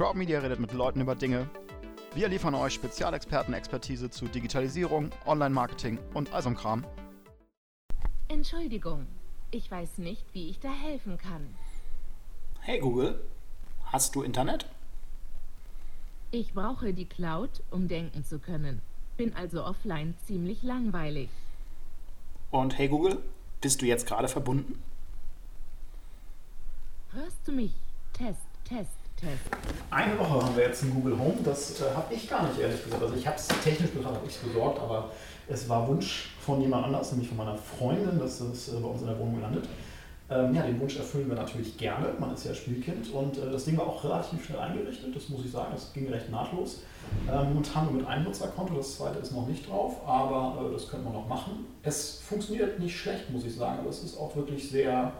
Crowdmedia redet mit Leuten über Dinge. Wir liefern euch Spezialexperten-Expertise zu Digitalisierung, Online-Marketing und all so Kram. Entschuldigung, ich weiß nicht, wie ich da helfen kann. Hey Google, hast du Internet? Ich brauche die Cloud, um denken zu können. Bin also offline ziemlich langweilig. Und hey Google, bist du jetzt gerade verbunden? Hörst du mich? Test, Test, Eine Woche haben wir jetzt ein Google Home. Das äh, habe ich gar nicht, ehrlich gesagt. Also ich habe es technisch betrachtet, ich es besorgt, aber es war Wunsch von jemand anders, nämlich von meiner Freundin. Das ist äh, bei uns in der Wohnung gelandet. Ähm, ja, den Wunsch erfüllen wir natürlich gerne. Man ist ja Spielkind und äh, das Ding war auch relativ schnell eingerichtet. Das muss ich sagen. Das ging recht nahtlos. Ähm, momentan nur mit einem Nutzerkonto. Das zweite ist noch nicht drauf, aber äh, das könnte man noch machen. Es funktioniert nicht schlecht, muss ich sagen, aber es ist auch wirklich sehr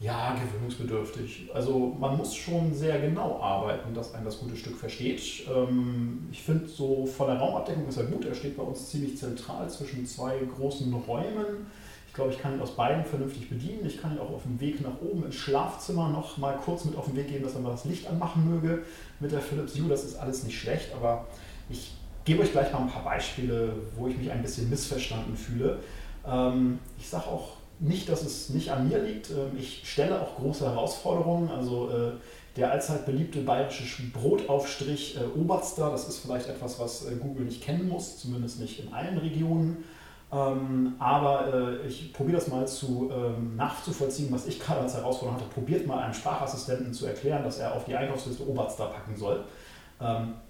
ja, gewöhnungsbedürftig. Also man muss schon sehr genau arbeiten, dass ein das gute Stück versteht. Ähm, ich finde so von der Raumabdeckung ist er gut. Er steht bei uns ziemlich zentral zwischen zwei großen Räumen. Ich glaube, ich kann ihn aus beiden vernünftig bedienen. Ich kann ihn auch auf dem Weg nach oben ins Schlafzimmer noch mal kurz mit auf den Weg geben, dass er mal das Licht anmachen möge mit der Philips Hue. Das ist alles nicht schlecht, aber ich gebe euch gleich mal ein paar Beispiele, wo ich mich ein bisschen missverstanden fühle. Ähm, ich sage auch nicht, dass es nicht an mir liegt. Ähm, ich stelle auch große Herausforderungen. Also äh, der allzeit beliebte bayerische Brotaufstrich äh, Oberster, das ist vielleicht etwas, was äh, Google nicht kennen muss, zumindest nicht in allen Regionen. Ähm, aber ich probiere das mal zu ähm, nachzuvollziehen, was ich gerade als Herausforderung hatte. Probiert mal einem Sprachassistenten zu erklären, dass er auf die Einkaufsliste Oberster packen soll.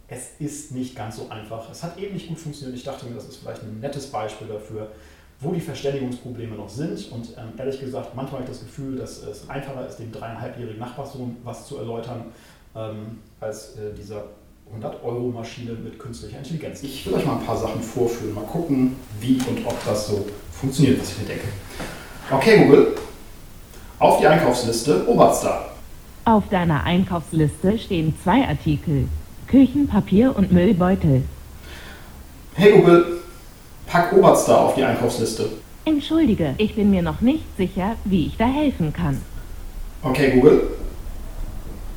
es ist nicht ganz so einfach. Es hat eben nicht gut funktioniert. Ich dachte mir, das ist vielleicht ein nettes Beispiel dafür, wo die Verständigungsprobleme noch sind. Und ähm, ehrlich gesagt, manchmal habe ich das Gefühl, dass es einfacher ist, dem dreieinhalbjährigen Nachbarssohn was zu erläutern, ähm, als äh, dieser 100-Euro-Maschine mit künstlicher Intelligenz. Ich will euch mal ein paar Sachen vorführen, mal gucken, wie und ob das so funktioniert, was ich mir denke. Okay, Google, auf die Einkaufsliste Oberstar. Auf deiner Einkaufsliste stehen zwei Artikel: Küchen, Papier und Müllbeutel. Hey Google, Pack Oberster auf die Einkaufsliste. Entschuldige, ich bin mir noch nicht sicher, wie ich da helfen kann. Okay, Google.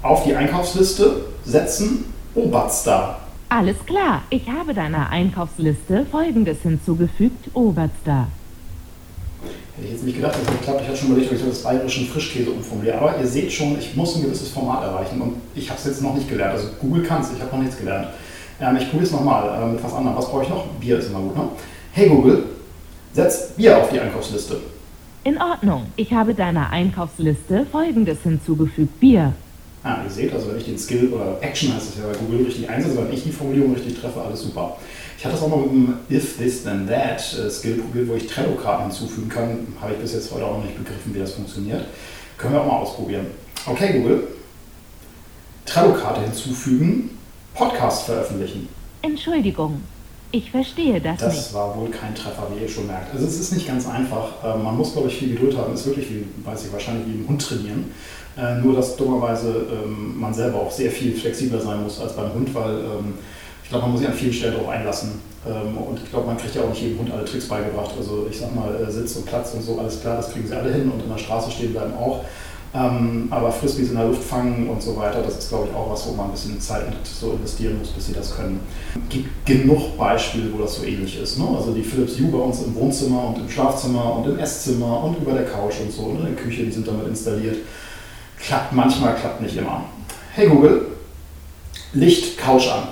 Auf die Einkaufsliste setzen Oberster. Alles klar, ich habe deiner Einkaufsliste folgendes hinzugefügt, Oberster. Hätte ich jetzt nicht gedacht, dass das klappt. Ich hatte schon überlegt, ob ich das bayerischen Frischkäse umformuliere. Aber ihr seht schon, ich muss ein gewisses Format erreichen und ich habe es jetzt noch nicht gelernt. Also Google kann es, ich habe noch nichts gelernt. Ähm, ich probiere es nochmal äh, mit was anderem. Was brauche ich noch? Bier ist immer gut, ne? Hey Google, setz Bier auf die Einkaufsliste. In Ordnung. Ich habe deiner Einkaufsliste folgendes hinzugefügt: Bier. Ah, ihr seht, also wenn ich den Skill oder Action heißt es ja bei Google richtig einsetze, wenn ich die Formulierung richtig treffe, alles super. Ich hatte das auch mal mit dem If This Then That äh, Skill probiert, wo ich Trello-Karten hinzufügen kann. Habe ich bis jetzt heute auch noch nicht begriffen, wie das funktioniert. Können wir auch mal ausprobieren. Okay, Google. Trello-Karte hinzufügen, Podcast veröffentlichen. Entschuldigung, ich verstehe das, das nicht. Das war wohl kein Treffer, wie ihr schon merkt. Also es ist nicht ganz einfach. Ähm, man muss, glaube ich, viel Geduld haben. Es ist wirklich wie, weiß ich, wahrscheinlich wie im Hund trainieren. Äh, nur, dass dummerweise ähm, man selber auch sehr viel flexibler sein muss als beim Hund, weil ähm, ich glaube, man muss sich an vielen Stellen darauf einlassen. Und ich glaube, man kriegt ja auch nicht jedem Hund alle Tricks beigebracht. Also ich sag mal, äh, Sitz und Platz und so, alles klar, das kriegen sie alle hin und in der Straße stehen bleiben auch. Ähm, aber Frisbees in der Luft fangen und so weiter, das ist, glaube ich, auch was, wo man ein bisschen Zeit so investieren muss, bis sie das können. Es gibt genug Beispiele, wo das so ähnlich ist. Ne? Also die Philips Hue bei uns im Wohnzimmer und im Schlafzimmer und im Esszimmer und über der Couch und so, ne? in der Küche, die sind damit installiert. Klappt manchmal, klappt nicht immer. Hey Google, Licht Couch an.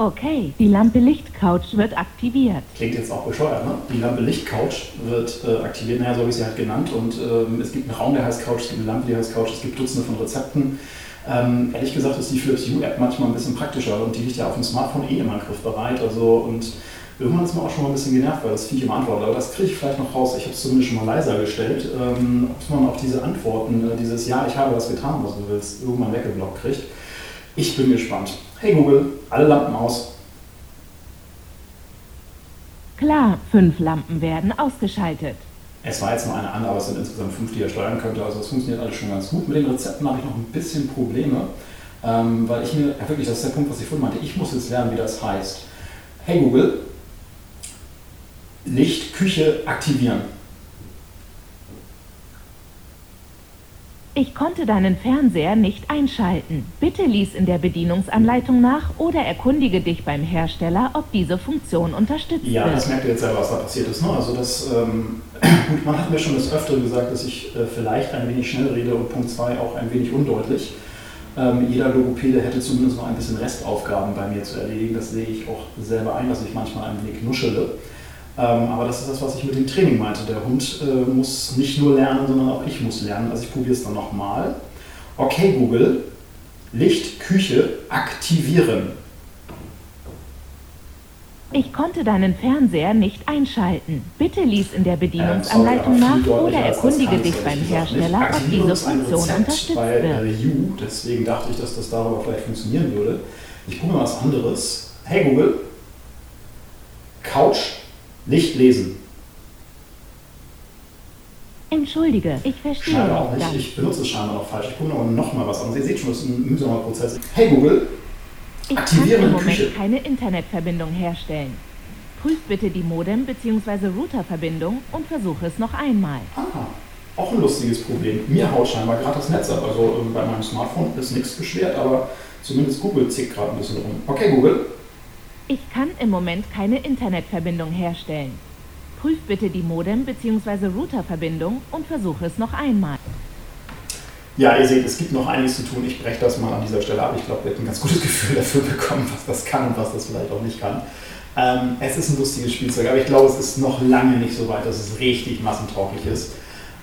Okay, die Lampe Lichtcouch wird aktiviert. Klingt jetzt auch bescheuert, ne? Die Lampe Lichtcouch wird äh, aktiviert, naja, so habe ich sie halt genannt. Und ähm, es gibt einen Raum, der heißt Couch, es gibt eine Lampe, die heißt Couch, es gibt Dutzende von Rezepten. Ähm, ehrlich gesagt ist die Philips Hue App manchmal ein bisschen praktischer und die liegt ja auf dem Smartphone eh immer griffbereit. Also, und irgendwann ist man auch schon mal ein bisschen genervt, weil das Viech immer antwortet. Aber das kriege ich vielleicht noch raus. Ich habe es zumindest schon mal leiser gestellt, ähm, ob man auch diese Antworten, äh, dieses Ja, ich habe das getan, was du willst, irgendwann weggeblockt kriegt. Ich bin gespannt. Hey Google, alle Lampen aus. Klar, fünf Lampen werden ausgeschaltet. Es war jetzt nur eine andere, aber es sind insgesamt fünf, die er steuern könnte. Also es funktioniert alles schon ganz gut. Mit den Rezepten habe ich noch ein bisschen Probleme, ähm, weil ich mir, ja wirklich, das ist der Punkt, was ich vorhin meinte, ich muss jetzt lernen, wie das heißt. Hey Google, Licht, Küche aktivieren. Ich konnte deinen Fernseher nicht einschalten. Bitte lies in der Bedienungsanleitung nach oder erkundige dich beim Hersteller, ob diese Funktion unterstützt Ja, wird. das merkt ihr jetzt selber, was da passiert ist. Ne? Also das, ähm, gut, man hat mir schon des Öfteren gesagt, dass ich äh, vielleicht ein wenig schnell rede und Punkt 2 auch ein wenig undeutlich. Ähm, jeder Logopäde hätte zumindest noch ein bisschen Restaufgaben bei mir zu erledigen. Das sehe ich auch selber ein, dass ich manchmal ein wenig nuschele. Ähm, aber das ist das, was ich mit dem Training meinte. Der Hund äh, muss nicht nur lernen, sondern auch ich muss lernen. Also ich probiere es dann nochmal. Okay, Google, Licht, Küche aktivieren. Ich konnte deinen Fernseher nicht einschalten. Bitte lies in der Ähm, Bedienungsanleitung aber nach oder erkundige dich beim. Hersteller, ob diese Funktion unterstützt bei wird. You, deswegen dachte ich, dass das darüber vielleicht funktionieren würde. Ich gucke mal was anderes. Hey Google, Couch, Licht lesen. Entschuldige, ich verstehe Scheinbar auch nicht nicht. Ich benutze es scheinbar noch falsch. Ich gucke nochmal was anderes. Ihr seht schon, das ist ein mühsamer Prozess. Hey Google, Ich kann aktivieren im Moment Küche. keine Internetverbindung herstellen. Prüf bitte die Modem- bzw. Routerverbindung und versuche es noch einmal. Ah, auch ein lustiges Problem. Mir haut scheinbar gerade das Netz ab. Also ähm, bei meinem Smartphone ist nichts beschwert, aber zumindest Google zickt gerade ein bisschen rum. Okay, Google, Ich kann im Moment keine Internetverbindung herstellen. Prüf bitte die Modem- bzw. Routerverbindung und versuche es noch einmal. Ja, ihr seht, es gibt noch einiges zu tun. Ich breche das mal an dieser Stelle ab. Ich glaube, wir hätten ein ganz gutes Gefühl dafür bekommen, was das kann und was das vielleicht auch nicht kann. Ähm, es ist ein lustiges Spielzeug, aber ich glaube, es ist noch lange nicht so weit, dass es richtig massentauglich ist.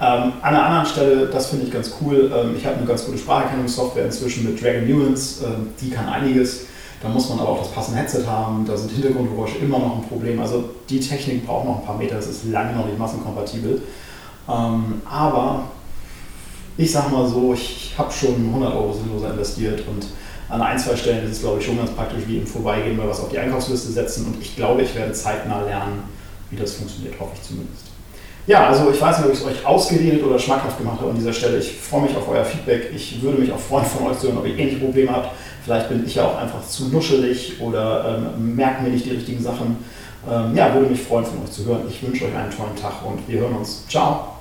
Ähm, an einer anderen Stelle, das finde ich ganz cool, ähm, ich habe eine ganz gute Spracherkennungssoftware inzwischen mit Dragon Nuance, ähm, die kann einiges. Da muss man aber auch das passende Headset haben, da sind Hintergrundgeräusche immer noch ein Problem. Also die Technik braucht noch ein paar Meter, es ist lange noch nicht massenkompatibel. Ähm, aber ich sag mal so, ich habe schon 100 Euro sinnloser investiert und an ein, zwei Stellen ist es, glaube ich, schon ganz praktisch, wie im Vorbeigehen mal was auf die Einkaufsliste setzen und ich glaube, ich werde zeitnah lernen, wie das funktioniert, hoffe ich zumindest. Ja, also ich weiß nicht, ob ich es euch ausgeredet oder schmackhaft gemacht habe an dieser Stelle. Ich freue mich auf euer Feedback. Ich würde mich auch freuen, von euch zu hören, ob ihr ähnliche Probleme habt. Vielleicht bin ich ja auch einfach zu nuschelig oder ähm, merke mir nicht die richtigen Sachen. Ähm, ja, würde mich freuen, von euch zu hören. Ich wünsche euch einen tollen Tag und wir hören uns. Ciao!